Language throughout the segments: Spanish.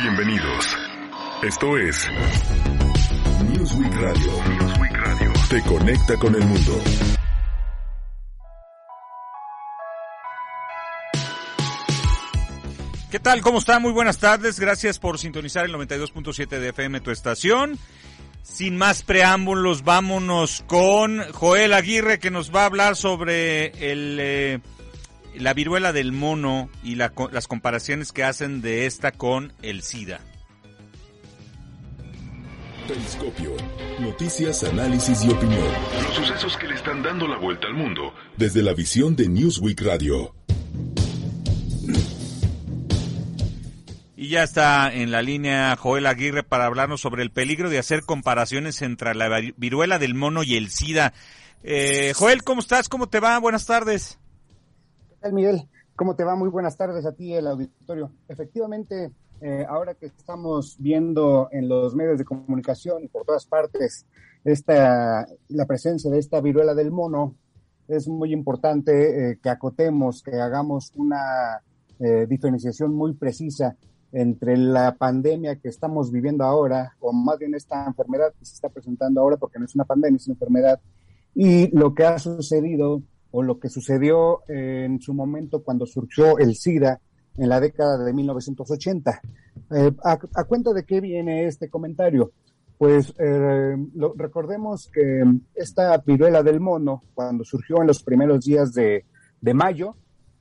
Bienvenidos. Esto es Newsweek Radio. Newsweek Radio. Te conecta con el mundo. ¿Qué tal? ¿Cómo está? Muy buenas tardes. Gracias por sintonizar el 92.7 de FM, tu estación. Sin más preámbulos, vámonos con Joel Aguirre que nos va a hablar sobre el, eh, la viruela del mono y la, las comparaciones que hacen de esta con el SIDA. Telescopio. Noticias, análisis y opinión. Los sucesos que le están dando la vuelta al mundo. Desde la visión de Newsweek Radio. Y ya está en la línea Joel Aguirre para hablarnos sobre el peligro de hacer comparaciones entre la viruela del mono y el SIDA. Eh, Joel, ¿cómo estás? ¿Cómo te va? Buenas tardes. ¿Qué tal, Miguel? ¿Cómo te va? Muy buenas tardes a ti, el auditorio. Efectivamente, eh, ahora que estamos viendo en los medios de comunicación y por todas partes esta, la presencia de esta viruela del mono, es muy importante eh, que acotemos, que hagamos una eh, diferenciación muy precisa entre la pandemia que estamos viviendo ahora, o más bien esta enfermedad que se está presentando ahora, porque no es una pandemia, es una enfermedad, y lo que ha sucedido o lo que sucedió en su momento cuando surgió el SIDA en la década de 1980. Eh, a, cuenta de qué viene este comentario? Pues eh, recordemos que esta viruela del mono, cuando surgió en los primeros días de, de mayo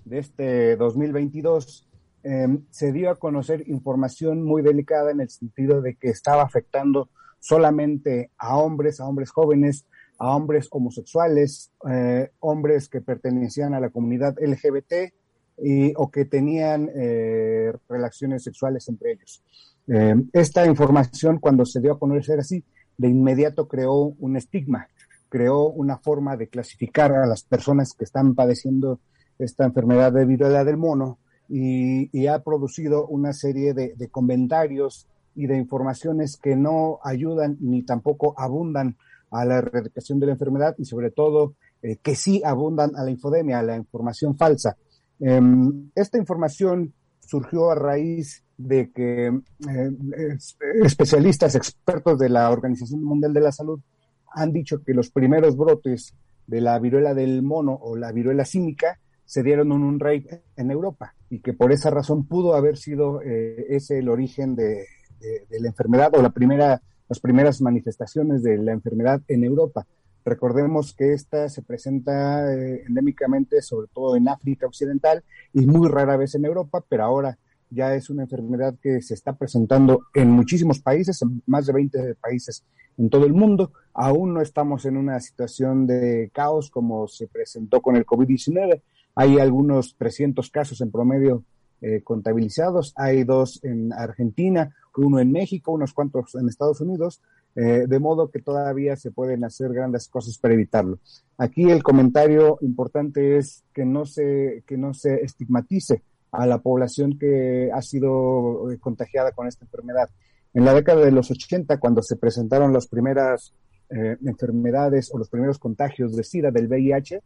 de este 2022, Em, se dio a conocer información muy delicada en el sentido de que estaba afectando solamente a hombres, a hombres jóvenes, a hombres homosexuales, eh, hombres que pertenecían a la comunidad LGBT y, o que tenían eh, relaciones sexuales entre ellos. Em, esta información, cuando se dio a conocer así, de inmediato creó un estigma, creó una forma de clasificar a las personas que están padeciendo esta enfermedad de viruela del mono y, ha producido una serie de, comentarios y de informaciones que no ayudan ni tampoco abundan a la erradicación de la enfermedad y sobre todo eh, que sí abundan a la infodemia, a la información falsa. Em, esta información surgió a raíz de que eh, especialistas, expertos de la Organización Mundial de la Salud han dicho que los primeros brotes de la viruela del mono o la viruela símica se dieron en un rey en Europa y que por esa razón pudo haber sido eh, ese el origen de, la enfermedad o la primera, las primeras manifestaciones de la enfermedad en Europa. Recordemos que esta se presenta eh, endémicamente sobre todo en África Occidental y muy rara vez en Europa, pero ahora ya es una enfermedad que se está presentando en muchísimos países, en más de 20 países en todo el mundo. Aún no estamos en una situación de caos como se presentó con el COVID-19, hay algunos 300 casos en promedio eh, contabilizados. Hay dos en Argentina, uno en México, unos cuantos en Estados Unidos, eh, de modo que todavía se pueden hacer grandes cosas para evitarlo. Aquí el comentario importante es que no se, que no se estigmatice a la población que ha sido eh, contagiada con esta enfermedad. En la década de los 80, cuando se presentaron las primeras enfermedades o los primeros contagios de SIDA del VIH,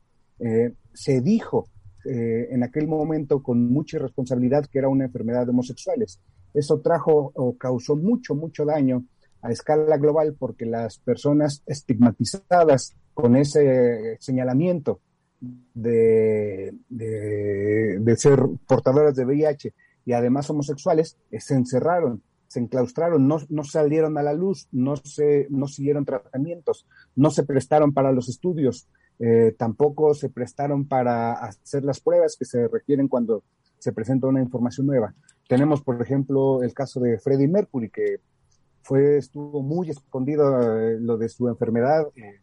se dijo eh, en aquel momento con mucha responsabilidad que era una enfermedad de homosexuales. Eso trajo o causó mucho, mucho daño a escala global porque las personas estigmatizadas con ese señalamiento de, de, ser portadoras de VIH y además homosexuales, eh, se encerraron, se enclaustraron, no, no salieron a la luz, no, se, no siguieron tratamientos, no se prestaron para los estudios, eh, tampoco se prestaron para hacer las pruebas que se requieren cuando se presenta una información nueva. Tenemos, por ejemplo, el caso de Freddie Mercury, que fue, estuvo muy escondido eh, lo de su enfermedad, eh,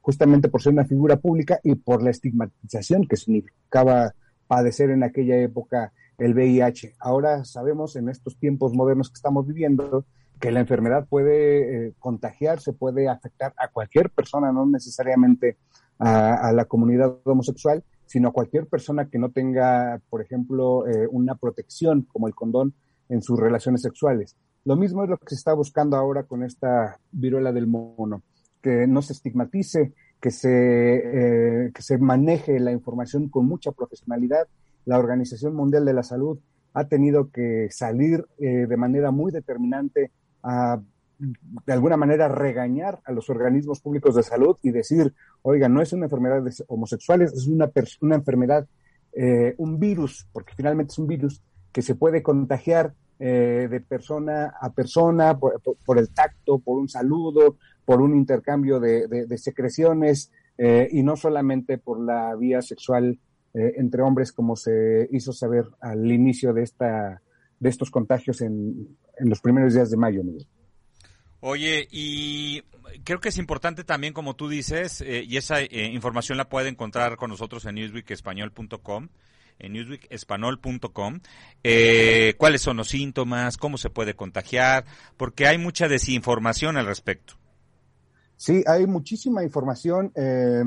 justamente por ser una figura pública y por la estigmatización que significaba padecer en aquella época el VIH. Ahora sabemos en estos tiempos modernos que estamos viviendo que la enfermedad puede contagiarse, puede afectar a cualquier persona, no necesariamente a, la comunidad homosexual, sino a cualquier persona que no tenga, por ejemplo, eh, una protección como el condón en sus relaciones sexuales. Lo mismo es lo que se está buscando ahora con esta viruela del mono, que no se estigmatice, que se, eh, que se maneje la información con mucha profesionalidad. La Organización Mundial de la Salud ha tenido que salir eh, de manera muy determinante a de alguna manera regañar a los organismos públicos de salud y decir, oiga, no es una enfermedad de homosexuales, es una, una enfermedad, eh, un virus, porque finalmente es un virus que se puede contagiar eh, de persona a persona por, el tacto, por un saludo, por un intercambio de, secreciones y no solamente por la vía sexual eh, entre hombres, como se hizo saber al inicio de, esta, de estos contagios en, en los primeros días de mayo. Oye, y creo que es importante también, como tú dices, eh, y esa eh, información la puede encontrar con nosotros en newsweekespañol.com en newsweekespanol.com, eh, cuáles son los síntomas, cómo se puede contagiar, porque hay mucha desinformación al respecto. Sí, hay muchísima información. Eh,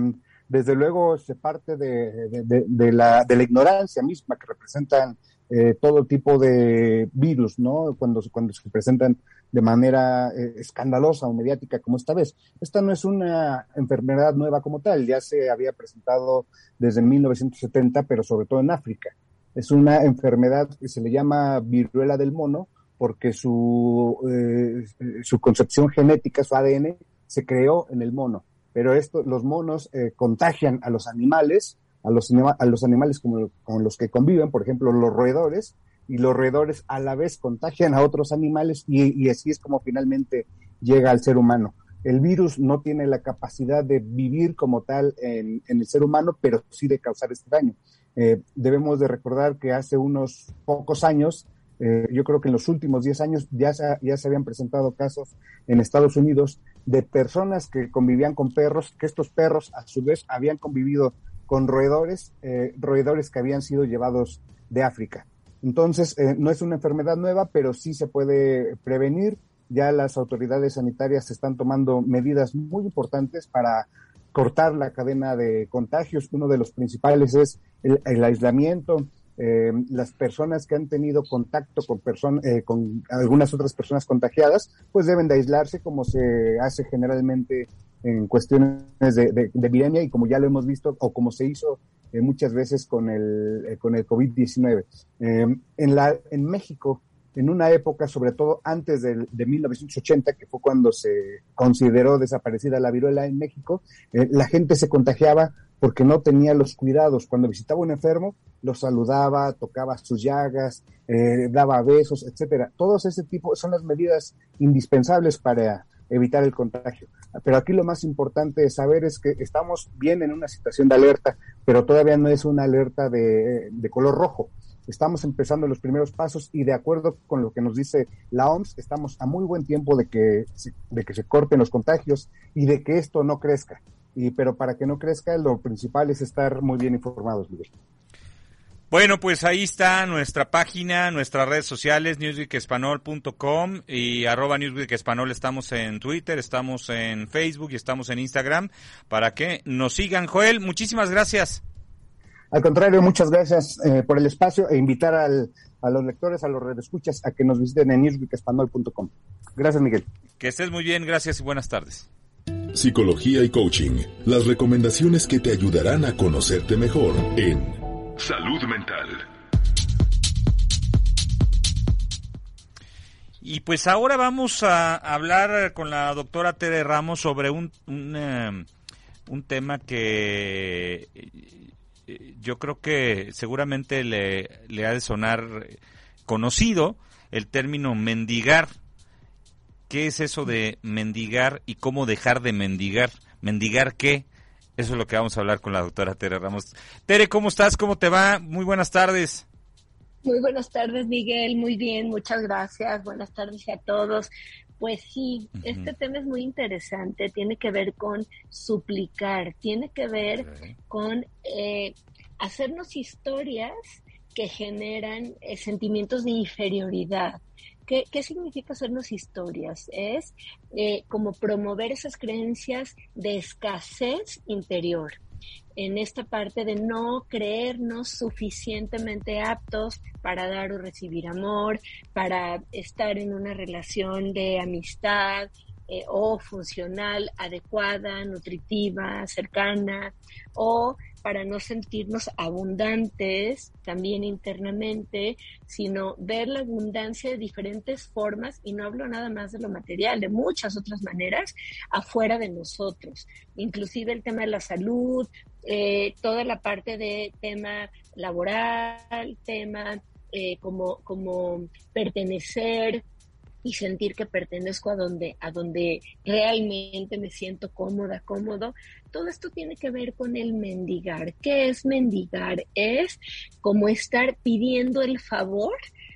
desde luego se parte de, la, ignorancia misma que representan eh, todo tipo de virus, ¿no? Cuando, cuando se presentan de manera eh, escandalosa o mediática como esta vez. Esta no es una enfermedad nueva como tal, ya se había presentado desde 1970, pero sobre todo en África. Es una enfermedad que se le llama viruela del mono porque su, eh, su concepción genética, su ADN, se creó en el mono pero esto, los monos eh, contagian a los animales, a los, a los animales como, con los que conviven, por ejemplo, los roedores, y los roedores a la vez contagian a otros animales y, así es como finalmente llega al ser humano. El virus no tiene la capacidad de vivir como tal en, el ser humano, pero sí de causar este daño. Eh, debemos de recordar que hace unos pocos años, eh, yo creo que en los últimos 10 años ya ya se habían presentado casos en Estados Unidos de personas que convivían con perros, que estos perros a su vez habían convivido con roedores, eh, roedores que habían sido llevados de África. Entonces, eh, no es una enfermedad nueva, pero sí se puede prevenir. Ya las autoridades sanitarias están tomando medidas muy importantes para cortar la cadena de contagios. Uno de los principales es el aislamiento, eh, las personas que han tenido contacto con, eh, con algunas otras personas contagiadas, pues deben de aislarse como se hace generalmente en cuestiones de, de, epidemia y como ya lo hemos visto o como se hizo eh, muchas veces con el, con el COVID-19. en, la, en México, en una época, sobre todo antes de, de, 1980, que fue cuando se consideró desaparecida la viruela en México, la gente se contagiaba porque no tenía los cuidados. Cuando visitaba un enfermo, lo saludaba, tocaba sus llagas, eh, daba besos, etcétera. Todos ese tipo son las medidas indispensables para evitar el contagio. Pero aquí lo más importante de saber es que estamos bien en una situación de alerta, pero todavía no es una alerta de, color rojo. Estamos empezando los primeros pasos y de acuerdo con lo que nos dice la OMS, estamos a muy buen tiempo de que, de que se corten los contagios y de que esto no crezca. Y, pero para que no crezca, lo principal es estar muy bien informados, Miguel. Bueno, pues ahí está nuestra página, nuestras redes sociales, newsweekespanol.com y arroba newsweekespanol. Estamos en Twitter, estamos en Facebook y estamos en Instagram para que nos sigan. Joel, muchísimas gracias. Al contrario, muchas gracias eh, por el espacio e invitar al, a los lectores, a los redescuchas a que nos visiten en newsweekespanol.com. Gracias, Miguel. Que estés muy bien, gracias y buenas tardes. Psicología y coaching, las recomendaciones que te ayudarán a conocerte mejor en Salud mental. Y pues ahora vamos a hablar con la doctora Tere Ramos sobre un, un, eh, tema que eh, yo creo que seguramente le, le ha de sonar conocido, el término mendigar. ¿Qué es eso de mendigar y cómo dejar de mendigar? ¿Mendigar qué? Eso es lo que vamos a hablar con la doctora Tere Ramos. Tere, ¿cómo estás? ¿Cómo te va? Muy buenas tardes. Muy buenas tardes, Miguel. Muy bien, muchas gracias. Buenas tardes a todos. Pues sí, este tema es muy interesante. Tiene que ver con suplicar, tiene que ver con eh, hacernos historias que generan eh, sentimientos de inferioridad. ¿Qué, significa hacernos historias? Es eh, como promover esas creencias de escasez interior en esta parte de no creernos suficientemente aptos para dar o recibir amor, para estar en una relación de amistad eh, o funcional adecuada, nutritiva, cercana, o para no sentirnos abundantes también internamente, sino ver la abundancia de diferentes formas, y no hablo nada más de lo material, de muchas otras maneras afuera de nosotros, inclusive el tema de la salud, eh, toda la parte de tema laboral, tema eh, como, como pertenecer, y sentir que pertenezco a donde, a donde realmente me siento cómoda, cómodo. Todo esto tiene que ver con el mendigar. ¿Qué es mendigar? Es como estar pidiendo el favor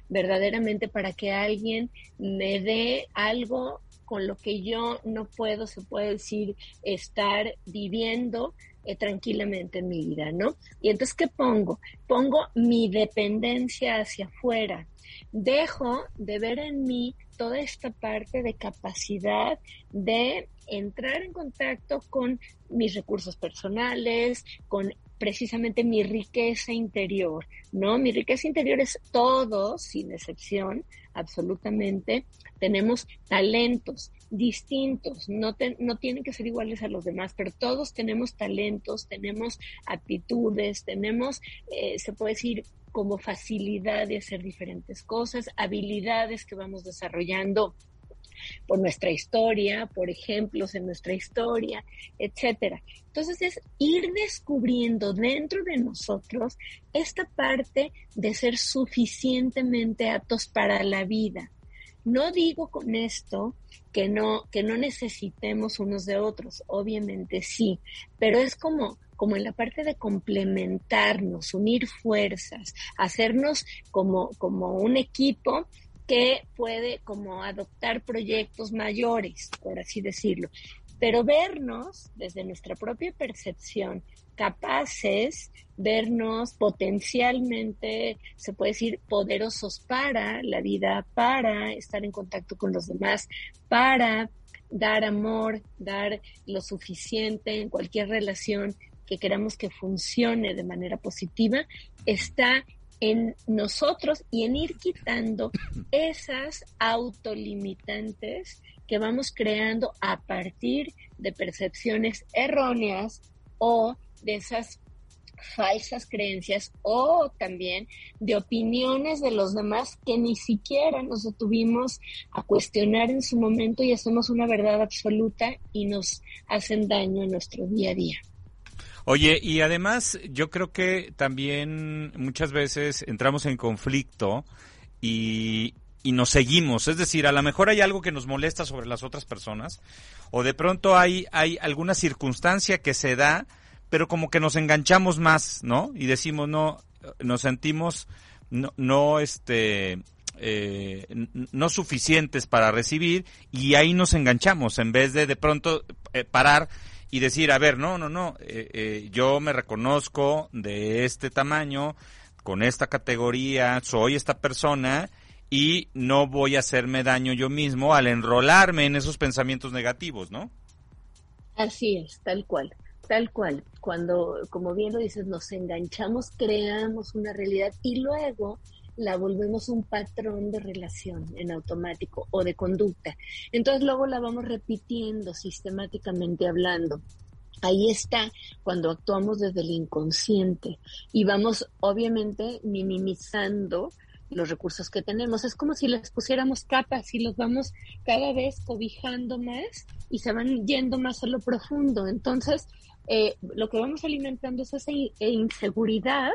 verdaderamente para que alguien me dé algo con lo que yo no puedo, se puede decir, estar viviendo eh, tranquilamente en mi vida, ¿no? Y entonces, ¿qué pongo? Pongo mi dependencia hacia afuera. Dejo de ver en mí toda esta parte de capacidad de entrar en contacto con mis recursos personales, con precisamente mi riqueza interior, ¿no? Mi riqueza interior es todo, sin excepción, absolutamente. Tenemos talentos distintos, no, no tienen que ser iguales a los demás, pero todos tenemos talentos, tenemos aptitudes, tenemos, eh, se puede decir, como facilidad de hacer diferentes cosas, habilidades que vamos desarrollando por nuestra historia, por ejemplos en nuestra historia, etcétera. Entonces es ir descubriendo dentro de nosotros esta parte de ser suficientemente aptos para la vida. No digo con esto que no que no necesitemos unos de otros, obviamente sí, pero es como como en la parte de complementarnos, unir fuerzas, hacernos como, como un equipo que puede como adoptar proyectos mayores, por así decirlo. Pero vernos desde nuestra propia percepción, capaces, vernos potencialmente, se puede decir, poderosos para la vida, para estar en contacto con los demás, para dar amor, dar lo suficiente en cualquier relación que queramos que funcione de manera positiva, está en nosotros y en ir quitando esas autolimitantes que vamos creando a partir de percepciones erróneas o de esas falsas creencias o también de opiniones de los demás que ni siquiera nos detuvimos a cuestionar en su momento y hacemos una verdad absoluta y nos hacen daño en nuestro día a día. Oye, y además yo creo que también muchas veces entramos en conflicto y, y nos seguimos. Es decir, a lo mejor hay algo que nos molesta sobre las otras personas o de pronto hay, hay alguna circunstancia que se da, pero como que nos enganchamos más, ¿no? Y decimos, no, nos sentimos no, no este, eh, no suficientes para recibir y ahí nos enganchamos en vez de de pronto eh, parar y decir, a ver, no, no, no, eh, eh, yo me reconozco de este tamaño, con esta categoría, soy esta persona y no voy a hacerme daño yo mismo al enrolarme en esos pensamientos negativos, ¿no? Así es, tal cual, tal cual. Cuando, como bien lo dices, nos enganchamos, creamos una realidad y luego la volvemos un patrón de relación en automático o de conducta. Entonces luego la vamos repitiendo sistemáticamente hablando. Ahí está cuando actuamos desde el inconsciente y vamos obviamente minimizando los recursos que tenemos. Es como si les pusiéramos capas y los vamos cada vez cobijando más y se van yendo más a lo profundo. Entonces, eh, lo que vamos alimentando es esa inseguridad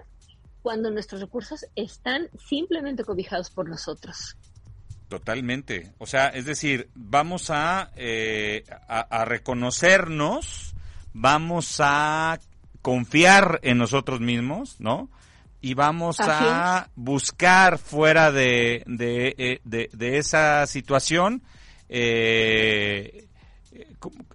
cuando nuestros recursos están simplemente cobijados por nosotros. Totalmente. O sea, es decir, vamos a, eh, a, reconocernos, vamos a confiar en nosotros mismos, ¿no? Y vamos a buscar fuera de, de, eh, de, de esa situación. Eh,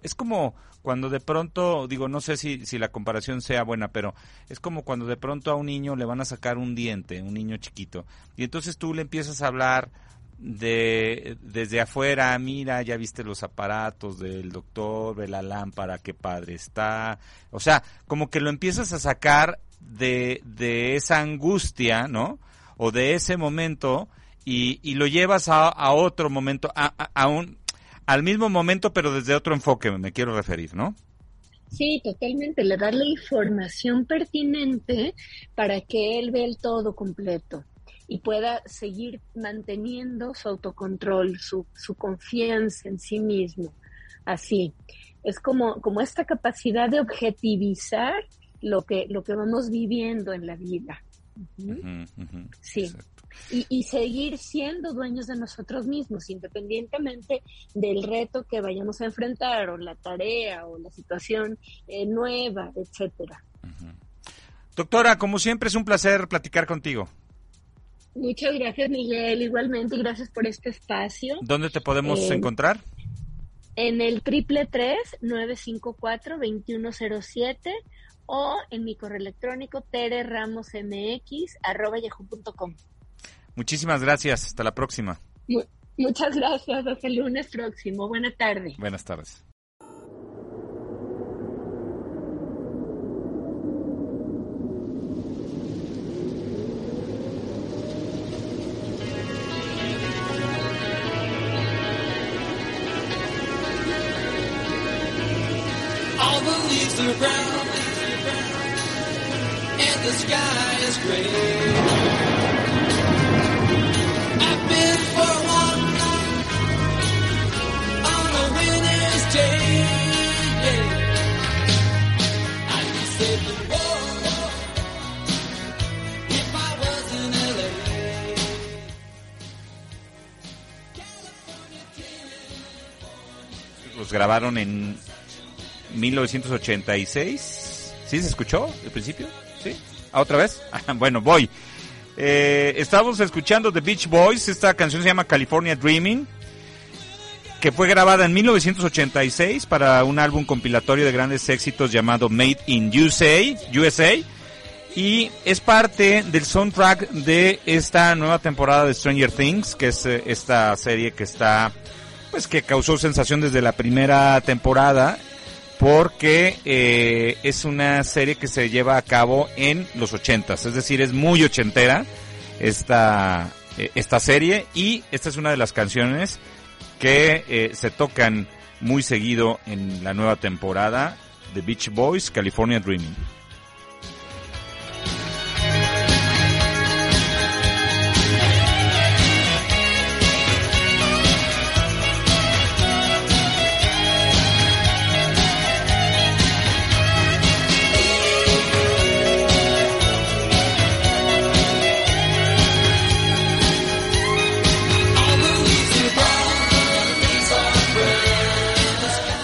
es como cuando de pronto, digo, no sé si, si la comparación sea buena, pero es como cuando de pronto a un niño le van a sacar un diente, un niño chiquito, y entonces tú le empiezas a hablar de desde afuera, mira, ya viste los aparatos del doctor, ve la lámpara, qué padre está. O sea, como que lo empiezas a sacar de, de esa angustia, ¿no? O de ese momento y, y lo llevas a, a otro momento, a, a, a un, al mismo momento, pero desde otro enfoque me quiero referir, ¿no? Sí, totalmente. Le da la información pertinente para que él vea el todo completo y pueda seguir manteniendo su autocontrol, su, su confianza en sí mismo. Así. Es como, como esta capacidad de objetivizar lo que, lo que vamos viviendo en la vida. Sí. Y, y, seguir siendo dueños de nosotros mismos, independientemente del reto que vayamos a enfrentar, o la tarea, o la situación eh, nueva, etcétera. Doctora, como siempre es un placer platicar contigo. Muchas gracias, Miguel. Igualmente, gracias por este espacio. ¿Dónde te podemos eh, encontrar? En el triple tres nueve cinco cuatro veintiuno cero siete o en mi correo electrónico tererramosmx.yahoo.com. Muchísimas gracias. Hasta la próxima. Muchas gracias. Hasta el lunes próximo. Buenas tardes. Buenas tardes. Los grabaron en 1986. ¿Sí se escuchó el principio? ¿Sí? ¿A otra vez? bueno, voy. Eh, estamos escuchando The Beach Boys. Esta canción se llama California Dreaming. Que fue grabada en 1986 para un álbum compilatorio de grandes éxitos llamado Made in USA. USA y es parte del soundtrack de esta nueva temporada de Stranger Things, que es eh, esta serie que está, pues que causó sensación desde la primera temporada porque eh, es una serie que se lleva a cabo en los ochentas, es decir, es muy ochentera esta, eh, esta serie y esta es una de las canciones que eh, se tocan muy seguido en la nueva temporada de Beach Boys, California Dreaming.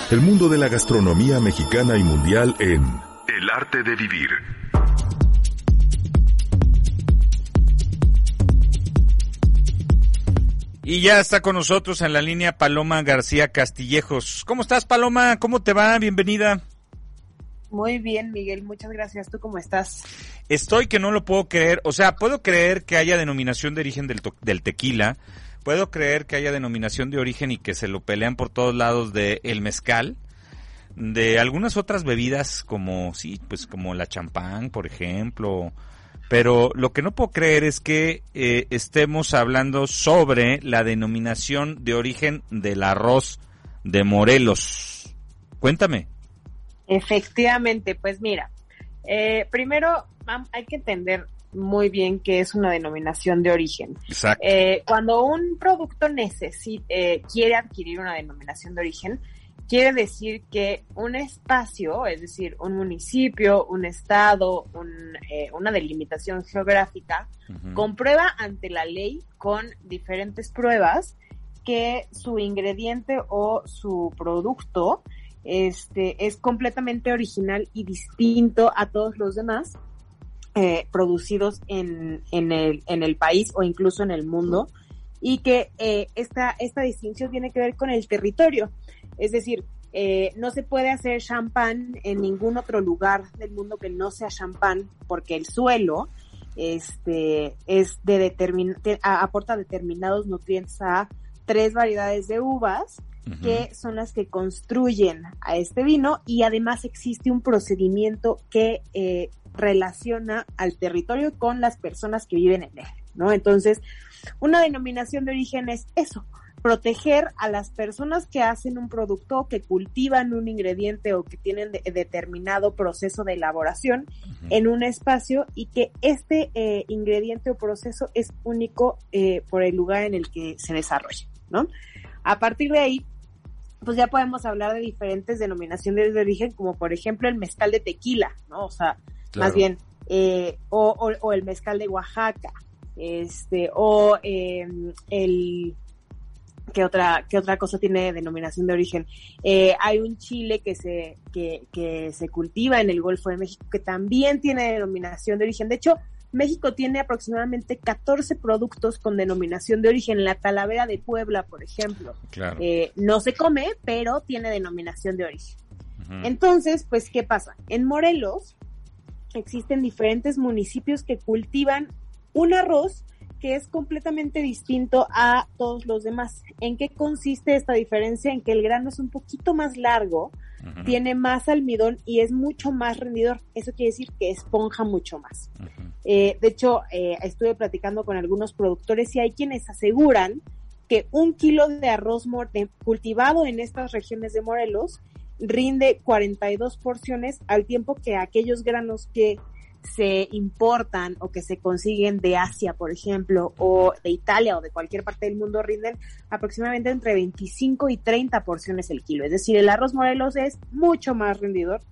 El mundo de la gastronomía mexicana y mundial en El arte de vivir. Y ya está con nosotros en la línea Paloma García Castillejos. ¿Cómo estás, Paloma? ¿Cómo te va? Bienvenida. Muy bien, Miguel. Muchas gracias. ¿Tú cómo estás? Estoy que no lo puedo creer. O sea, puedo creer que haya denominación de origen del, del tequila, puedo creer que haya denominación de origen y que se lo pelean por todos lados de el mezcal, de algunas otras bebidas como, sí, pues como la champán, por ejemplo. Pero lo que no puedo creer es que eh, estemos hablando sobre la denominación de origen del arroz de Morelos. Cuéntame. Efectivamente, pues mira, eh, primero hay que entender muy bien qué es una denominación de origen. Exacto. Eh, cuando un producto necesita, eh, quiere adquirir una denominación de origen, quiere decir que un espacio, es decir, un municipio, un estado, eh, una delimitación geográfica, comprueba ante la ley con diferentes pruebas que su ingrediente o su producto este, es completamente original y distinto a todos los demás eh, producidos en, en, el, en el país o incluso en el mundo y que eh, esta, esta distinción tiene que ver con el territorio. Es decir, eh, no se puede hacer champán en ningún otro lugar del mundo que no sea champán porque el suelo este, es de determin aporta determinados nutrientes a tres variedades de uvas que son las que construyen a este vino y además existe un procedimiento que eh, relaciona al territorio con las personas que viven en él, ¿no? Entonces, una denominación de origen es eso, proteger a las personas que hacen un producto, que cultivan un ingrediente o que tienen determinado proceso de elaboración en un espacio y que este eh, ingrediente o proceso es único eh, por el lugar en el que se desarrolla, ¿no? A partir de ahí, pues ya podemos hablar de diferentes denominaciones de origen, como por ejemplo el mezcal de tequila, ¿no? O sea, más bien, eh, o, o, el mezcal de Oaxaca, este, o em, el ¿Qué otra, qué otra cosa tiene denominación de origen? Eh, hay un chile que se, que, que se cultiva en el Golfo de México que también tiene denominación de origen. De hecho, México tiene aproximadamente 14 productos con denominación de origen. La talavera de Puebla, por ejemplo, eh, no se come, pero tiene denominación de origen. Entonces, pues, ¿qué pasa? En Morelos existen diferentes municipios que cultivan un arroz que es completamente distinto a todos los demás. ¿En qué consiste esta diferencia? En que el grano es un poquito más largo, tiene más almidón y es mucho más rendidor. Eso quiere decir que esponja mucho más. Eh, de hecho, eh, estuve platicando con algunos productores y hay quienes aseguran que un kilo de arroz cultivado en estas regiones de Morelos rinde 42 porciones al tiempo que aquellos granos que se importan o que se consiguen de Asia, por ejemplo, o de Italia o de cualquier parte del mundo rinden aproximadamente entre 25 y 30 porciones el kilo. Es decir, el arroz Morelos es mucho más rendidor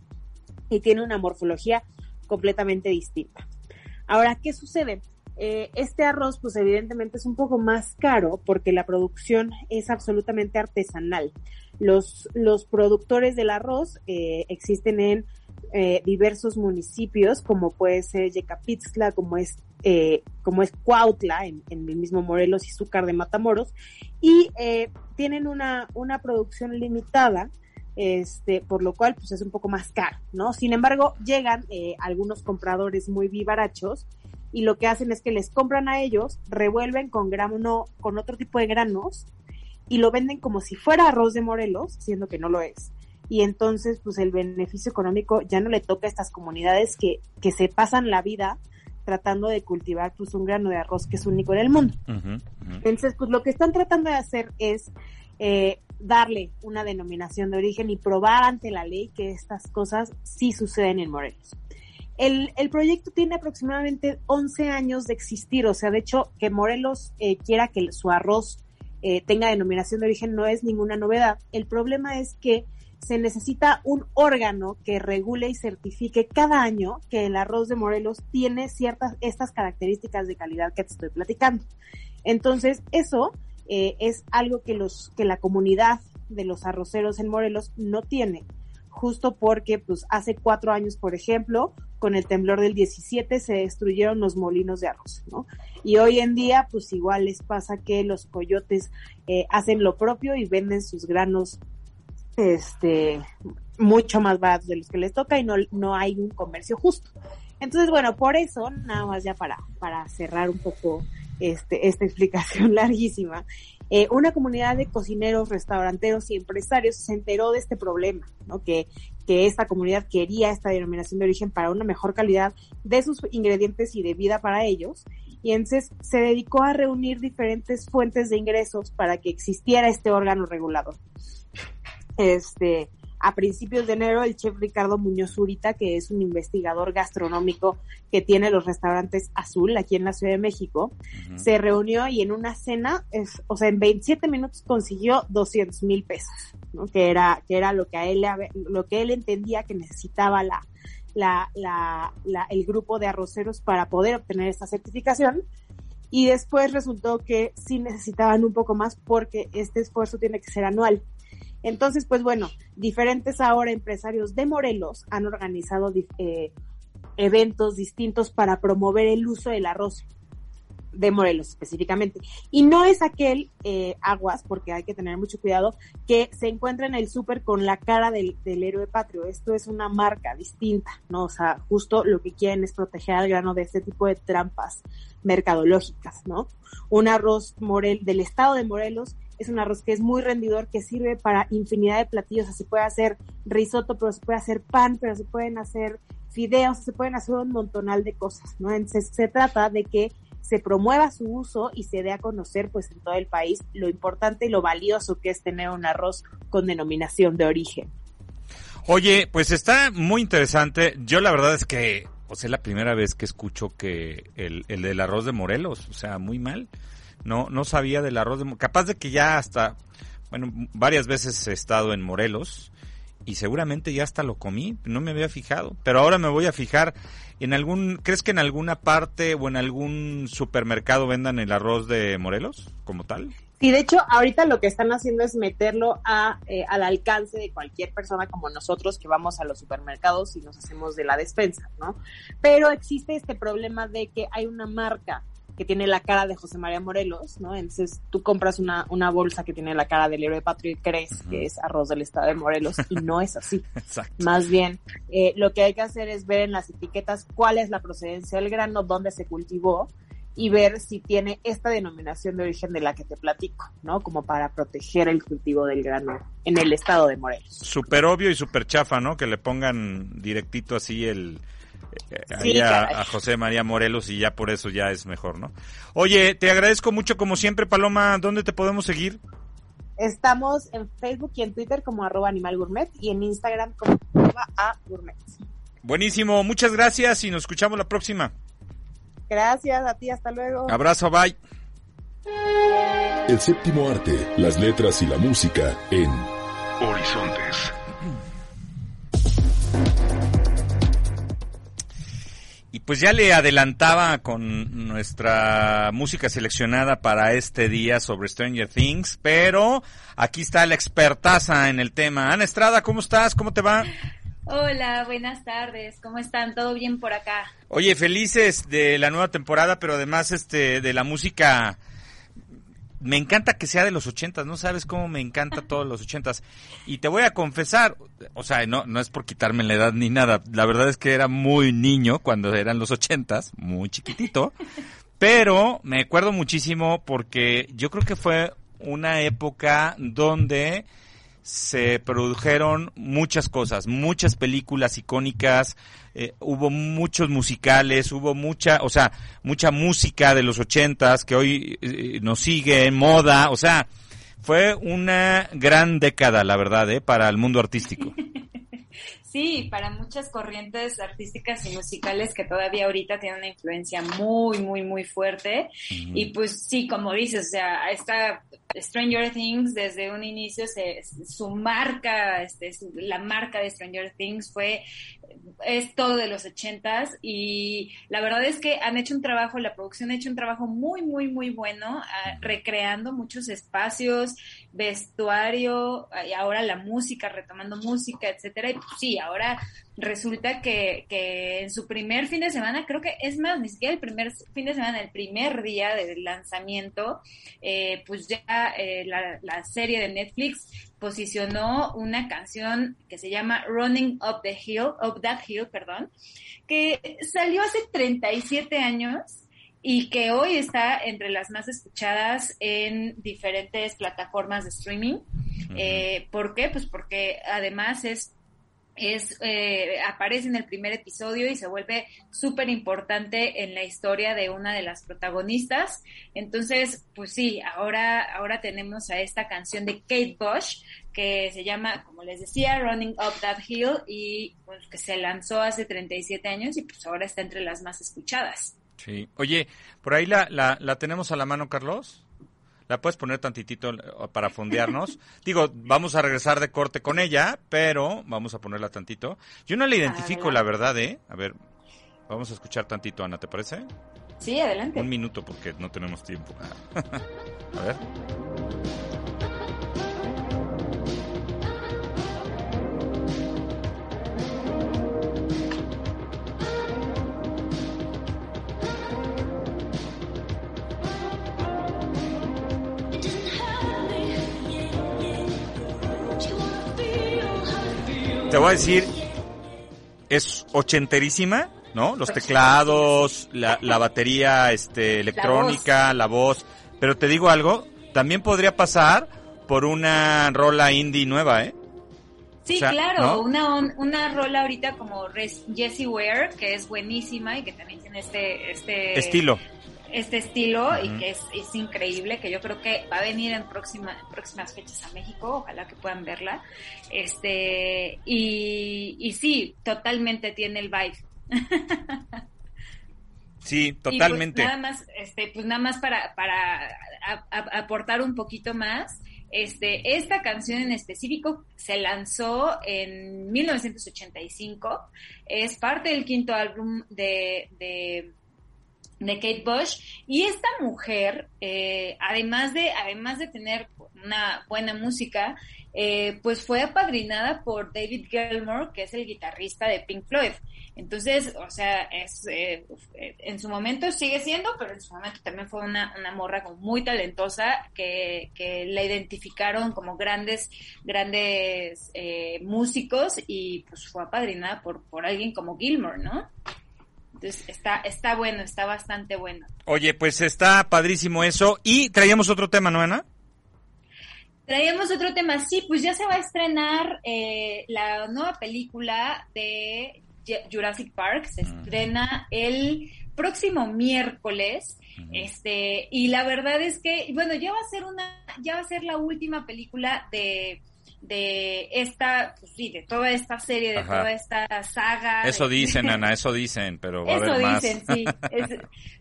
y tiene una morfología completamente distinta. Ahora, ¿qué sucede? Eh, este arroz, pues evidentemente es un poco más caro porque la producción es absolutamente artesanal. Los, los productores del arroz eh, existen en eh, diversos municipios, como puede ser Yecapixtla, como es, eh, como es Cuautla, en, el mismo Morelos y Zúcar de Matamoros, y eh, tienen una, una producción limitada, este, por lo cual pues es un poco más caro, ¿no? Sin embargo, llegan algunos compradores muy vivarachos y lo que hacen es que les compran a ellos, revuelven con grano, con otro tipo de granos y lo venden como si fuera arroz de Morelos, siendo que no lo es y entonces pues el beneficio económico ya no le toca a estas comunidades que, que se pasan la vida tratando de cultivar pues un grano de arroz que es único en el mundo. Entonces pues lo que están tratando de hacer es eh, darle una denominación de origen y probar ante la ley que estas cosas sí suceden en Morelos. El, el proyecto tiene aproximadamente 11 años de existir, o sea, de hecho, que Morelos eh, quiera que su arroz eh, tenga denominación de origen no es ninguna novedad. El problema es que se necesita un órgano que regule y certifique cada año que el arroz de Morelos tiene ciertas estas características de calidad que te estoy platicando. Entonces, eso eh, es algo que los que la comunidad de los arroceros en Morelos no tiene, justo porque pues hace cuatro años, por ejemplo, con el temblor del 17 se destruyeron los molinos de arroz, ¿no? Y hoy en día, pues igual les pasa que los coyotes eh, hacen lo propio y venden sus granos este, mucho más baratos de los que les toca y no, no hay un comercio justo. Entonces, bueno, por eso, nada más ya para, para cerrar un poco este, esta explicación larguísima, eh, una comunidad de cocineros, restauranteros y empresarios se enteró de este problema, ¿no? Que, que esta comunidad quería esta denominación de origen para una mejor calidad de sus ingredientes y de vida para ellos. Y entonces se dedicó a reunir diferentes fuentes de ingresos para que existiera este órgano regulador. Este, a principios de enero, el chef Ricardo Muñoz Zurita, que es un investigador gastronómico que tiene los restaurantes Azul aquí en la Ciudad de México, se reunió y en una cena, es, o sea, en 27 minutos consiguió 200 mil pesos, ¿no? Que era, que era lo que a él, lo que él entendía que necesitaba la, la, la, la, el grupo de arroceros para poder obtener esta certificación. Y después resultó que sí necesitaban un poco más porque este esfuerzo tiene que ser anual. Entonces, pues bueno, diferentes ahora empresarios de Morelos han organizado eh, eventos distintos para promover el uso del arroz de Morelos específicamente. Y no es aquel eh, aguas, porque hay que tener mucho cuidado, que se encuentra en el súper con la cara del, del, héroe patrio. Esto es una marca distinta, ¿no? O sea, justo lo que quieren es proteger al grano de este tipo de trampas mercadológicas, ¿no? Un arroz morel del estado de Morelos es un arroz que es muy rendidor, que sirve para infinidad de platillos. O sea, se puede hacer risotto, pero se puede hacer pan, pero se pueden hacer fideos, se pueden hacer un montonal de cosas, ¿no? Entonces, se trata de que se promueva su uso y se dé a conocer pues en todo el país lo importante y lo valioso que es tener un arroz con denominación de origen. Oye, pues está muy interesante. Yo la verdad es que, o sea, es la primera vez que escucho que el, el del arroz de Morelos, o sea, muy mal. No, no sabía del arroz de Capaz de que ya hasta, bueno, varias veces he estado en Morelos y seguramente ya hasta lo comí, no me había fijado, pero ahora me voy a fijar en algún, ¿crees que en alguna parte o en algún supermercado vendan el arroz de Morelos como tal? Sí, de hecho, ahorita lo que están haciendo es meterlo a, eh, al alcance de cualquier persona como nosotros que vamos a los supermercados y nos hacemos de la despensa, ¿no? Pero existe este problema de que hay una marca que tiene la cara de José María Morelos, ¿no? Entonces tú compras una, una bolsa que tiene la cara del héroe patrio y crees que es arroz del estado de Morelos y no es así. Más bien, eh, lo que hay que hacer es ver en las etiquetas cuál es la procedencia del grano, dónde se cultivó y ver si tiene esta denominación de origen de la que te platico, ¿no? Como para proteger el cultivo del grano en el estado de Morelos. Súper obvio y súper chafa, ¿no? Que le pongan directito así el, ahí a, José María Morelos y ya por eso ya es mejor, ¿no? Oye, te agradezco mucho como siempre, Paloma. ¿Dónde te podemos seguir? Estamos en Facebook y en Twitter como arroba animal gourmet y en Instagram como arroba a gourmet. Buenísimo, muchas gracias y nos escuchamos la próxima. Gracias a ti, hasta luego. Abrazo, bye. El séptimo arte, las letras y la música en Horizontes. Pues ya le adelantaba con nuestra música seleccionada para este día sobre Stranger Things, pero aquí está la expertaza en el tema. Ana Estrada, ¿cómo estás? ¿Cómo te va? Hola, buenas tardes. ¿Cómo están? ¿Todo bien por acá? Oye, felices de la nueva temporada, pero además este de la música me encanta que sea de los ochentas, no sabes cómo me encanta todos los ochentas. Y te voy a confesar, o sea, no, no es por quitarme la edad ni nada, la verdad es que era muy niño cuando eran los ochentas, muy chiquitito, pero me acuerdo muchísimo porque yo creo que fue una época donde se produjeron muchas cosas, muchas películas icónicas, eh, hubo muchos musicales, hubo mucha, o sea, mucha música de los ochentas que hoy eh, nos sigue en moda, o sea, fue una gran década, la verdad, ¿eh? para el mundo artístico. Sí, para muchas corrientes artísticas y musicales que todavía ahorita tienen una influencia muy, muy, muy fuerte. Y pues sí, como dices, o sea, esta Stranger Things desde un inicio se, su marca, este, la marca de Stranger Things fue es todo de los ochentas y la verdad es que han hecho un trabajo, la producción ha hecho un trabajo muy, muy, muy bueno, ah, recreando muchos espacios, vestuario, y ahora la música, retomando música, etcétera. Y pues, sí, ahora resulta que, que en su primer fin de semana, creo que es más, ni siquiera el primer fin de semana, el primer día del lanzamiento, eh, pues ya eh, la, la, serie de Netflix posicionó una canción que se llama Running Up the Hill, Up That Hill, perdón, que salió hace 37 años y que hoy está entre las más escuchadas en diferentes plataformas de streaming. eh, ¿Por qué? Pues porque además es es eh, aparece en el primer episodio y se vuelve súper importante en la historia de una de las protagonistas. Entonces, pues sí, ahora, ahora tenemos a esta canción de Kate Bush que se llama, como les decía, Running Up That Hill y pues, que se lanzó hace 37 años y pues ahora está entre las más escuchadas. Sí. Oye, por ahí la, la, la tenemos a la mano, Carlos. ¿La puedes poner tantitito eh, para fondearnos? Digo, vamos a regresar de corte con ella, pero vamos a ponerla tantito. Yo no la identifico, la verdad, ¿eh? A ver, vamos a escuchar tantito, Ana, ¿te parece? Sí, adelante. Un minuto porque no tenemos tiempo. a ver. Te voy a decir, es ochenterísima, ¿no? Los teclados, la, la batería este, electrónica, la voz. Pero te digo algo, también podría pasar por una rola indie nueva, ¿eh? Sí, claro, una, una rola ahorita como Jessie Ware, que es buenísima y que también tiene este... este Estilo este estilo y que es, es, increíble, que yo creo que va a venir en, próxima, próximas fechas a México, ojalá que puedan verla. Este, y, y sí, totalmente tiene el vibe. Sí, pues, totalmente. nada más, este, pues nada más para, para aportar un poquito más. Este, esta canción en específico se lanzó en 1985. Es parte del quinto álbum de, de, de Kate Bush. Y esta mujer, eh, además de, además de tener una buena música, eh, pues fue apadrinada por David Gilmour, que es el guitarrista de Pink Floyd. Entonces, o sea, es, eh, en su momento sigue siendo, pero en su momento también fue una, una morra muy talentosa que, que la identificaron como grandes, grandes eh, músicos y pues fue apadrinada por, por alguien como Gilmour, ¿no? Entonces está, está bueno, está bastante bueno. Oye, pues está padrísimo eso. Y traíamos otro tema, ¿no, Ana? Traíamos otro tema, sí, pues ya se va a estrenar eh, la nueva película de Jurassic Park, se estrena el próximo miércoles, este, y la verdad es que, bueno, ya va a ser una, ya va a ser la última película de de esta, pues sí, de toda esta serie, de toda esta saga. Eso dicen, Ana, eso dicen, pero va eso a haber dicen, sí.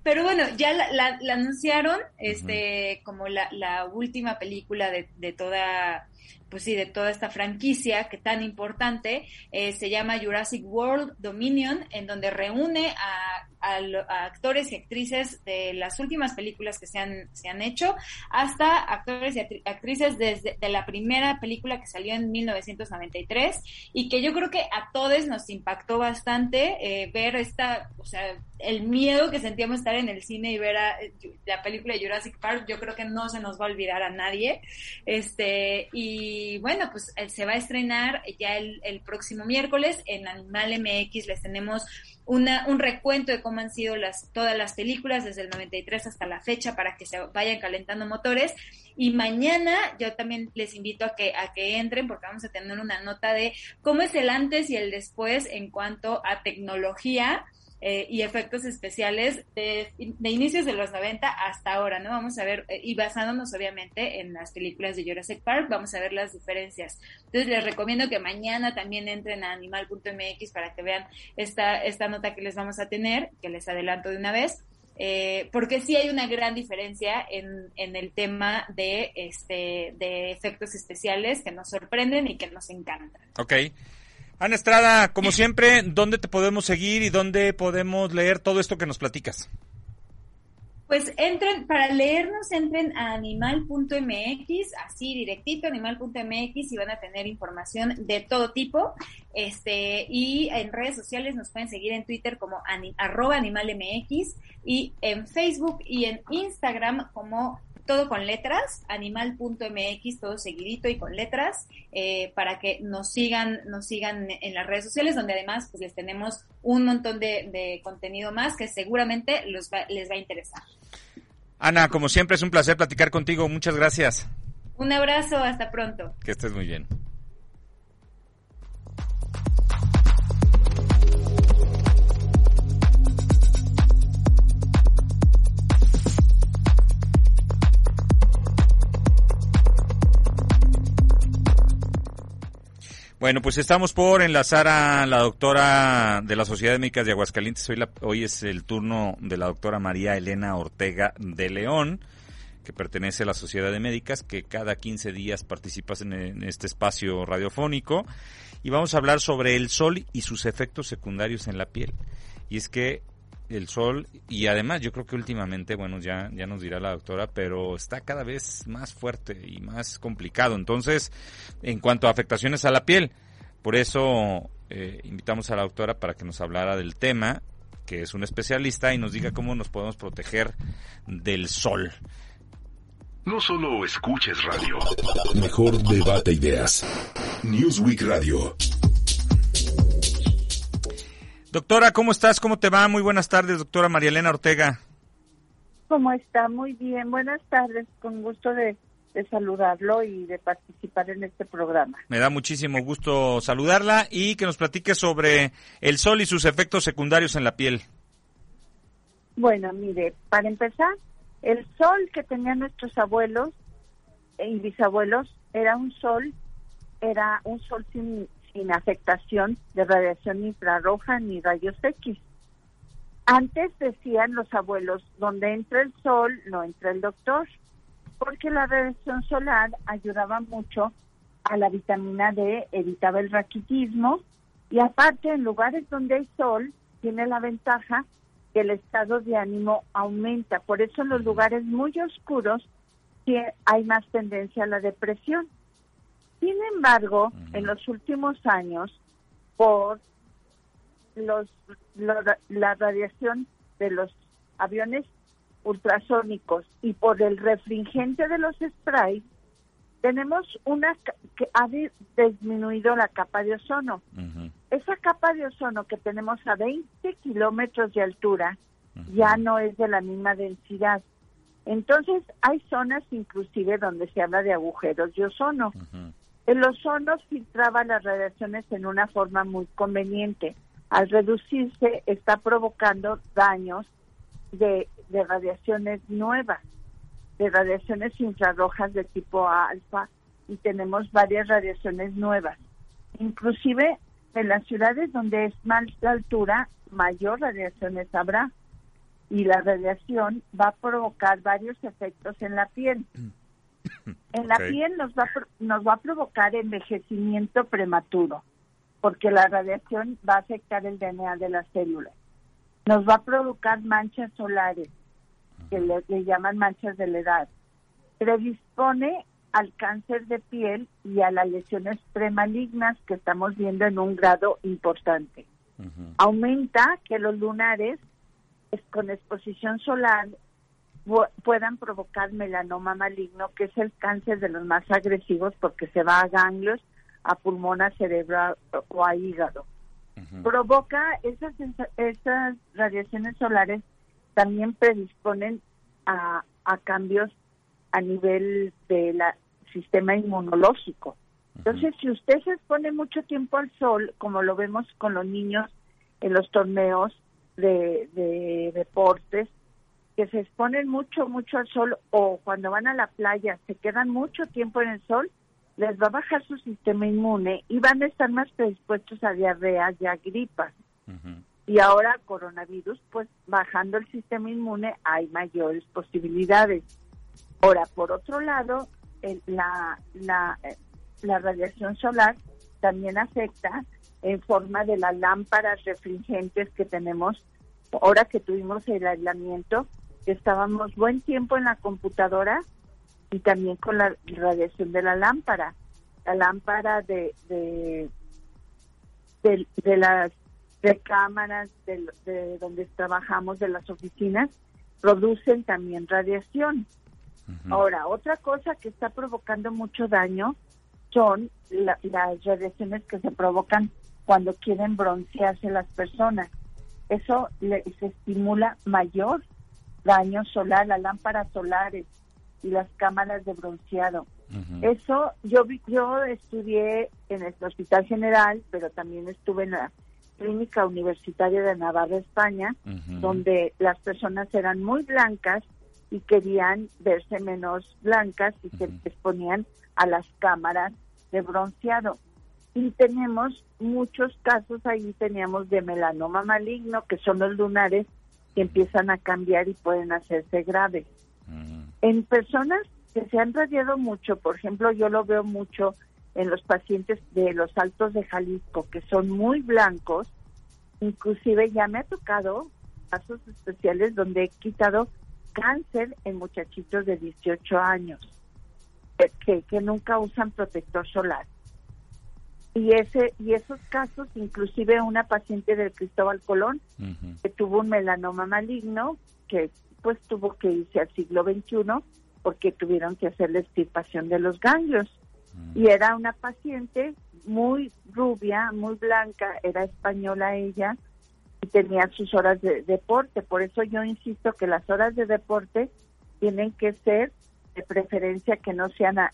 pero bueno, ya la, la, anunciaron, este, como la, la última película de, de toda pues sí, de toda esta franquicia que tan importante, eh, se llama Jurassic World Dominion, en donde reúne a, actores y actrices de las últimas películas que se han, se han hecho, hasta actores y actrices desde de la primera película que salió en 1993 y que yo creo que a todos nos impactó bastante eh, ver esta, o sea, el miedo que sentíamos estar en el cine y ver a, la película de Jurassic Park, yo creo que no se nos va a olvidar a nadie. Este, y bueno, pues eh, se va a estrenar ya el, el próximo miércoles en Animal MX. Les tenemos una, un recuento de cómo han sido las, todas las películas desde el 93 hasta la fecha para que se vayan calentando motores. Y mañana yo también les invito a que, a que entren porque vamos a tener una nota de cómo es el antes y el después en cuanto a tecnología eh, y efectos especiales de, inicios de los 90 hasta ahora, ¿no? Vamos a ver, eh, y basándonos obviamente en las películas de Jurassic Park, vamos a ver las diferencias. Entonces les recomiendo que mañana también entren a animal.mx para que vean esta, esta nota que les vamos a tener, que les adelanto de una vez. Eh, porque sí hay una gran diferencia en, en el tema de, este, de efectos especiales que nos sorprenden y que nos encantan. Ok. Ana Estrada, como siempre, ¿dónde te podemos seguir y dónde podemos leer todo esto que nos platicas? Pues entren, para leernos, entren a animal.mx, así directito, animal.mx y van a tener información de todo tipo. Este, y en redes sociales nos pueden seguir en Twitter como arroba animalmx y en Facebook y en Instagram como todo con letras, animal.mx, todo seguidito y con letras, eh, para que nos sigan, nos sigan en las redes sociales, donde además pues les tenemos un montón de, contenido más que seguramente les va a interesar. Ana, como siempre es un placer platicar contigo, muchas gracias. Un abrazo, hasta pronto. Que estés muy bien. Bueno, pues estamos por enlazar a la doctora de la Sociedad de Médicas de Aguascalientes. Hoy, hoy es el turno de la doctora María Elena Ortega de León, que pertenece a la Sociedad de Médicas, que cada 15 días participas en, en este espacio radiofónico. Y vamos a hablar sobre el sol y sus efectos secundarios en la piel. Y es que el sol y además yo creo que últimamente, bueno, ya, ya nos dirá la doctora, pero está cada vez más fuerte y más complicado. Entonces, en cuanto a afectaciones a la piel, por eso eh, invitamos a la doctora para que nos hablara del tema, que es un especialista y nos diga cómo nos podemos proteger del sol. No solo escuches radio, mejor debate ideas. Newsweek Radio. Doctora, ¿cómo estás? ¿Cómo te va? Muy buenas tardes, doctora María Elena Ortega. ¿Cómo está? Muy bien. Buenas tardes. Con gusto de, saludarlo y de participar en este programa. Me da muchísimo gusto saludarla y que nos platique sobre el sol y sus efectos secundarios en la piel. Bueno, mire, para empezar, el sol que tenían nuestros abuelos y bisabuelos era un sol, era un sol sin, sin afectación de radiación infrarroja ni rayos X. Antes decían los abuelos, donde entra el sol, no entra el doctor, porque la radiación solar ayudaba mucho a la vitamina D, evitaba el raquitismo y aparte en lugares donde hay sol tiene la ventaja que el estado de ánimo aumenta. Por eso en los lugares muy oscuros hay más tendencia a la depresión. Sin embargo, en los últimos años, por los, la radiación de los aviones ultrasónicos y por el refringente de los sprays, tenemos una que ha disminuido la capa de ozono. Esa capa de ozono que tenemos a 20 kilómetros de altura ya no es de la misma densidad. Entonces hay zonas inclusive donde se habla de agujeros de ozono. El ozono filtraba las radiaciones en una forma muy conveniente. Al reducirse está provocando daños de, de radiaciones nuevas, de radiaciones infrarrojas de tipo alfa y tenemos varias radiaciones nuevas. Inclusive en las ciudades donde es más la altura, mayor radiaciones habrá y la radiación va a provocar varios efectos en la piel. En la piel nos va, nos va a provocar envejecimiento prematuro, porque la radiación va a afectar el DNA de las células. Nos va a provocar manchas solares, que le, le llaman manchas de la edad. Predispone al cáncer de piel y a las lesiones premalignas que estamos viendo en un grado importante. Aumenta que los lunares con exposición solar puedan provocar melanoma maligno, que es el cáncer de los más agresivos porque se va a ganglios, a pulmón, a cerebro o a hígado. Provoca esas, esas radiaciones solares también predisponen a, a cambios a nivel del sistema inmunológico. Entonces, si usted se expone mucho tiempo al sol, como lo vemos con los niños en los torneos, de, deportes que se exponen mucho, mucho al sol o cuando van a la playa se quedan mucho tiempo en el sol, les va a bajar su sistema inmune y van a estar más predispuestos a diarrea y a gripas. Y ahora coronavirus, pues bajando el sistema inmune hay mayores posibilidades. Ahora, por otro lado, la, la, la radiación solar también afecta en forma de las lámparas refringentes que tenemos ahora que tuvimos el aislamiento, estábamos buen tiempo en la computadora y también con la radiación de la lámpara. La lámpara de, de, de, las recámaras de, de donde trabajamos, de las oficinas, producen también radiación. Ahora, otra cosa que está provocando mucho daño son las radiaciones que se provocan cuando quieren broncearse las personas. Eso les estimula mayor daño solar, las lámparas solares y las cámaras de bronceado. Eso yo yo estudié en el Hospital General, pero también estuve en la Clínica Universitaria de Navarra, España, donde las personas eran muy blancas y querían verse menos blancas y se exponían a las cámaras de bronceado. Y tenemos muchos casos ahí teníamos de melanoma maligno que son los lunares que empiezan a cambiar y pueden hacerse graves. En personas que se han radiado mucho por ejemplo yo lo veo mucho en los pacientes de los altos de Jalisco que son muy blancos inclusive ya me ha tocado casos especiales donde he quitado cáncer en muchachitos de 18 años que, que nunca usan protector solar y ese y esos casos inclusive una paciente del Cristóbal Colón que tuvo un melanoma maligno que pues tuvo que irse al siglo XXI porque tuvieron que hacer la extirpación de los ganglios. Y era una paciente muy rubia muy blanca era española ella y tenía sus horas de deporte. Por eso yo insisto que las horas de deporte tienen que ser de preferencia que no sean a,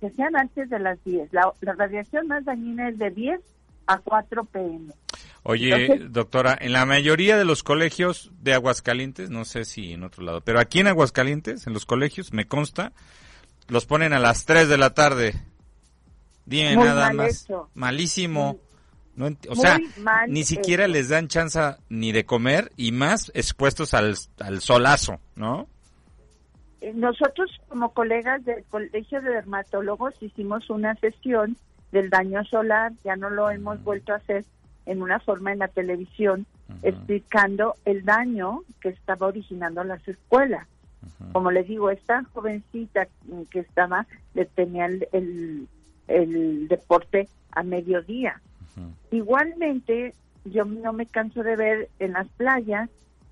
que sean antes de las 10. La, radiación más dañina es de 10 a 4 pm. Oye, doctora, en la mayoría de los colegios de Aguascalientes, no sé si en otro lado, pero aquí en Aguascalientes, en los colegios, me consta, los ponen a las 3 de la tarde. Dime nada más. Malísimo. No o sea, ni siquiera les dan chance ni de comer y más expuestos al, al solazo, ¿no? Eh, nosotros como colegas del Colegio de Dermatólogos hicimos una sesión del daño solar, ya no lo hemos vuelto a hacer en una forma en la televisión, explicando el daño que estaba originando las escuelas. Como les digo, esta jovencita que estaba, le tenía el, el, deporte a mediodía. Igualmente, yo no me canso de ver en las playas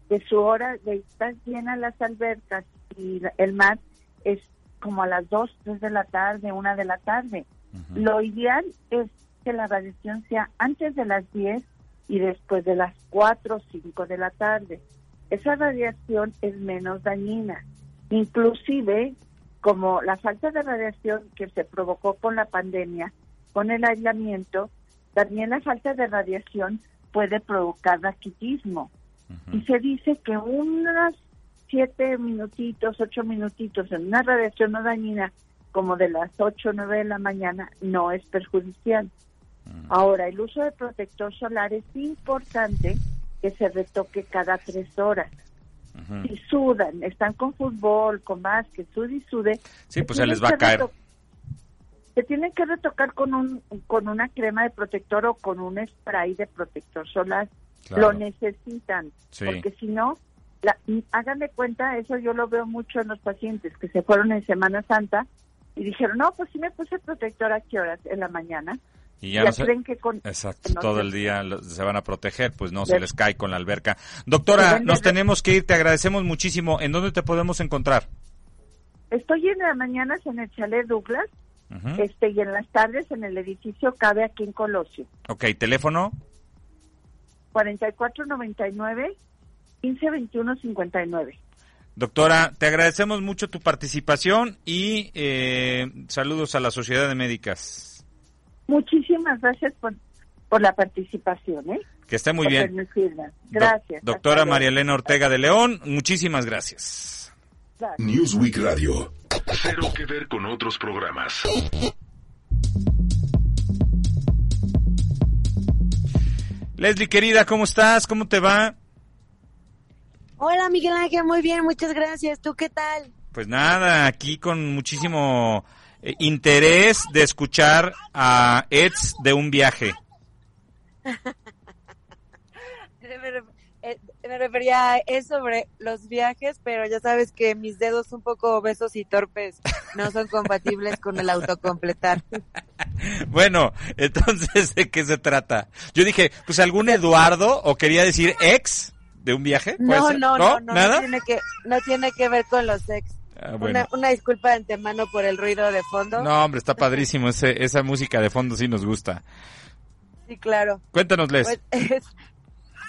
que su hora de estar llena las albercas y el mar es como a las 2, 3 de la tarde, 1 de la tarde. Lo ideal es que la radiación sea antes de las 10 y después de las 4 o 5 de la tarde. Esa radiación es menos dañina. Inclusive, como la falta de radiación que se provocó con la pandemia, con el aislamiento, también la falta de radiación puede provocar raquitismo. Y se dice que unos siete minutitos, ocho minutitos en una radiación no dañina como de las 8 o 9 de la mañana no es perjudicial. Ahora, el uso de protector solar es importante que se retoque cada tres horas. Si sudan, están con fútbol, con que sude y sude. Sí, pues se les va a caer. Se tienen que retocar con, un, con una crema de protector o con un spray de protector solar. Lo necesitan, porque si no, la, hagan de cuenta, eso yo lo veo mucho en los pacientes que se fueron en Semana Santa y dijeron, no, pues sí me puse protector a qué horas, en la mañana. Y ya, no creen que con... Exacto, todo el día se van a proteger, pues no se les cae con la alberca. Doctora, nos tenemos que ir, te agradecemos muchísimo. ¿En dónde te podemos encontrar? Estoy en las mañanas en el Chalet Douglas este, y en las tardes en el edificio Cabe aquí en Colosio. Ok, ¿teléfono? 4499 152159. Doctora, te agradecemos mucho tu participación y eh, saludos a la Sociedad de Médicas. Muchísimas gracias por, por la participación. ¿eh? Que esté muy bien. Gracias. doctora María Elena Ortega de León, muchísimas gracias. Newsweek Radio. Cero que ver con otros programas. Leslie, querida, ¿cómo estás? ¿Cómo te va? Hola Miguel Ángel, muy bien, muchas gracias. ¿Tú qué tal? Pues nada, aquí con muchísimo eh, interés de escuchar a Eds de un viaje. Eh, me, refería es sobre los viajes, pero ya sabes que mis dedos un poco obesos y torpes no son compatibles con el autocompletar. bueno, entonces, ¿de qué se trata? Yo dije, pues algún Eduardo, o quería decir ex de un viaje? No, no, no, no, ¿Nada? no, tiene que, no tiene que ver con los ex. Ah, una, una, disculpa de antemano por el ruido de fondo. No, hombre, está padrísimo. Ese, esa música de fondo sí nos gusta. Sí, claro. Cuéntanos, Les. Pues,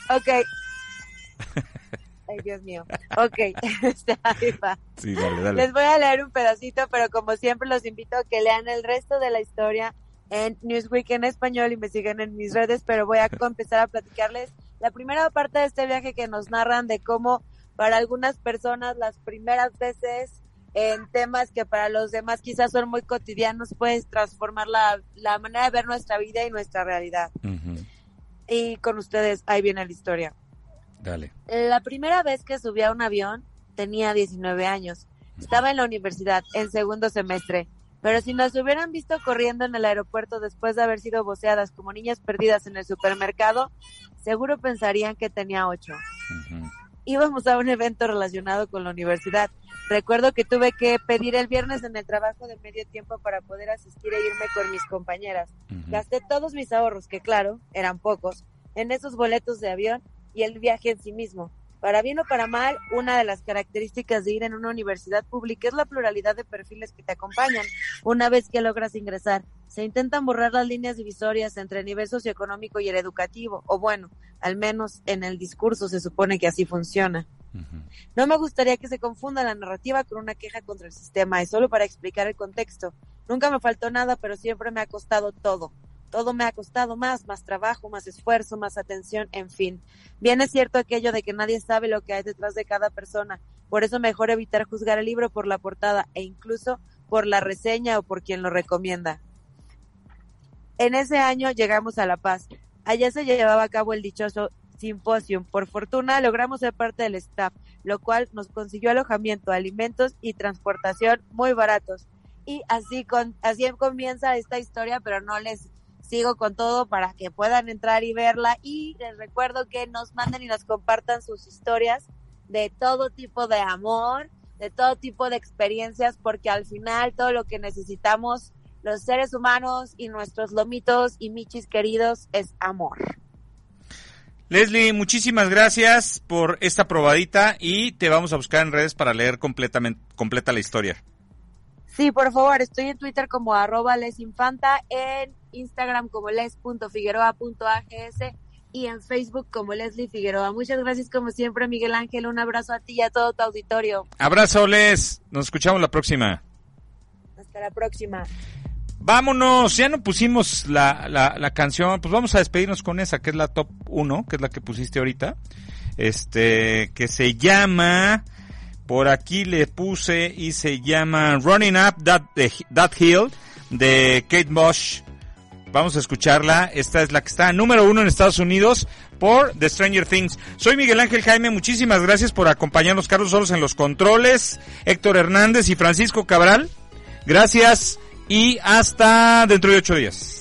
ok. Ay, Dios mío. Ok, este, ahí va. Sí, dale, dale. Les voy a leer un pedacito, pero como siempre los invito a que lean el resto de la historia en Newsweek en español y me sigan en mis redes, pero voy a empezar a platicarles la primera parte de este viaje que nos narran de cómo para algunas personas las primeras veces en temas que para los demás quizás son muy cotidianos puedes transformar la, la manera de ver nuestra vida y nuestra realidad. Y con ustedes, ahí viene la historia. Dale. La primera vez que subí a un avión tenía 19 años. Estaba en la universidad, en segundo semestre. Pero si nos hubieran visto corriendo en el aeropuerto después de haber sido voceadas como niñas perdidas en el supermercado, seguro pensarían que tenía ocho. Íbamos a un evento relacionado con la universidad. Recuerdo que tuve que pedir el viernes en el trabajo de medio tiempo para poder asistir e irme con mis compañeras. Gasté todos mis ahorros, que claro, eran pocos, en esos boletos de avión y el viaje en sí mismo. Para bien o para mal, una de las características de ir en una universidad pública es la pluralidad de perfiles que te acompañan una vez que logras ingresar. Se intentan borrar las líneas divisorias entre el nivel socioeconómico y el educativo, o bueno, al menos en el discurso se supone que así funciona. No me gustaría que se confunda la narrativa con una queja contra el sistema, es solo para explicar el contexto. Nunca me faltó nada, pero siempre me ha costado todo todo me ha costado más, más trabajo, más esfuerzo, más atención, en fin. Bien es cierto aquello de que nadie sabe lo que hay detrás de cada persona, por eso mejor evitar juzgar el libro por la portada e incluso por la reseña o por quien lo recomienda. En ese año llegamos a La Paz. Allá se llevaba a cabo el dichoso Simposium. Por fortuna logramos ser parte del staff, lo cual nos consiguió alojamiento, alimentos y transportación muy baratos. Y así, así comienza esta historia, pero no les sigo con todo para que puedan entrar y verla. Y les recuerdo que nos manden y nos compartan sus historias de todo tipo de amor, de todo tipo de experiencias, porque al final todo lo que necesitamos los seres humanos y nuestros lomitos y michis queridos es amor. Leslie, muchísimas gracias por esta probadita y te vamos a buscar en redes para leer completamente, completa la historia. Sí, por favor, estoy en Twitter como arroba lesinfanta, en Instagram como les.figueroa.ags y en Facebook como Leslie Figueroa. Muchas gracias como siempre, Miguel Ángel. Un abrazo a ti y a todo tu auditorio. Abrazo, Les. Nos escuchamos la próxima. Hasta la próxima. Vámonos, ya no pusimos la, la, canción, pues vamos a despedirnos con esa, que es la top 1, que es la que pusiste ahorita. Este, que se llama, por aquí le puse y se llama Running Up That, that Hill de Kate Bush. Vamos a escucharla. Esta es la que está número uno en Estados Unidos por The Stranger Things. Soy Miguel Ángel Jaime. Muchísimas gracias por acompañarnos, Carlos Solos en los controles, Héctor Hernández y Francisco Cabral. Gracias y hasta dentro de ocho días.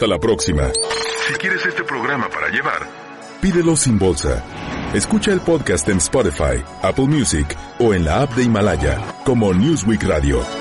Hasta la próxima. Si quieres este programa para llevar, pídelo sin bolsa. Escucha el podcast en Spotify, Apple Music o en la app de Himalaya como Newsweek Radio.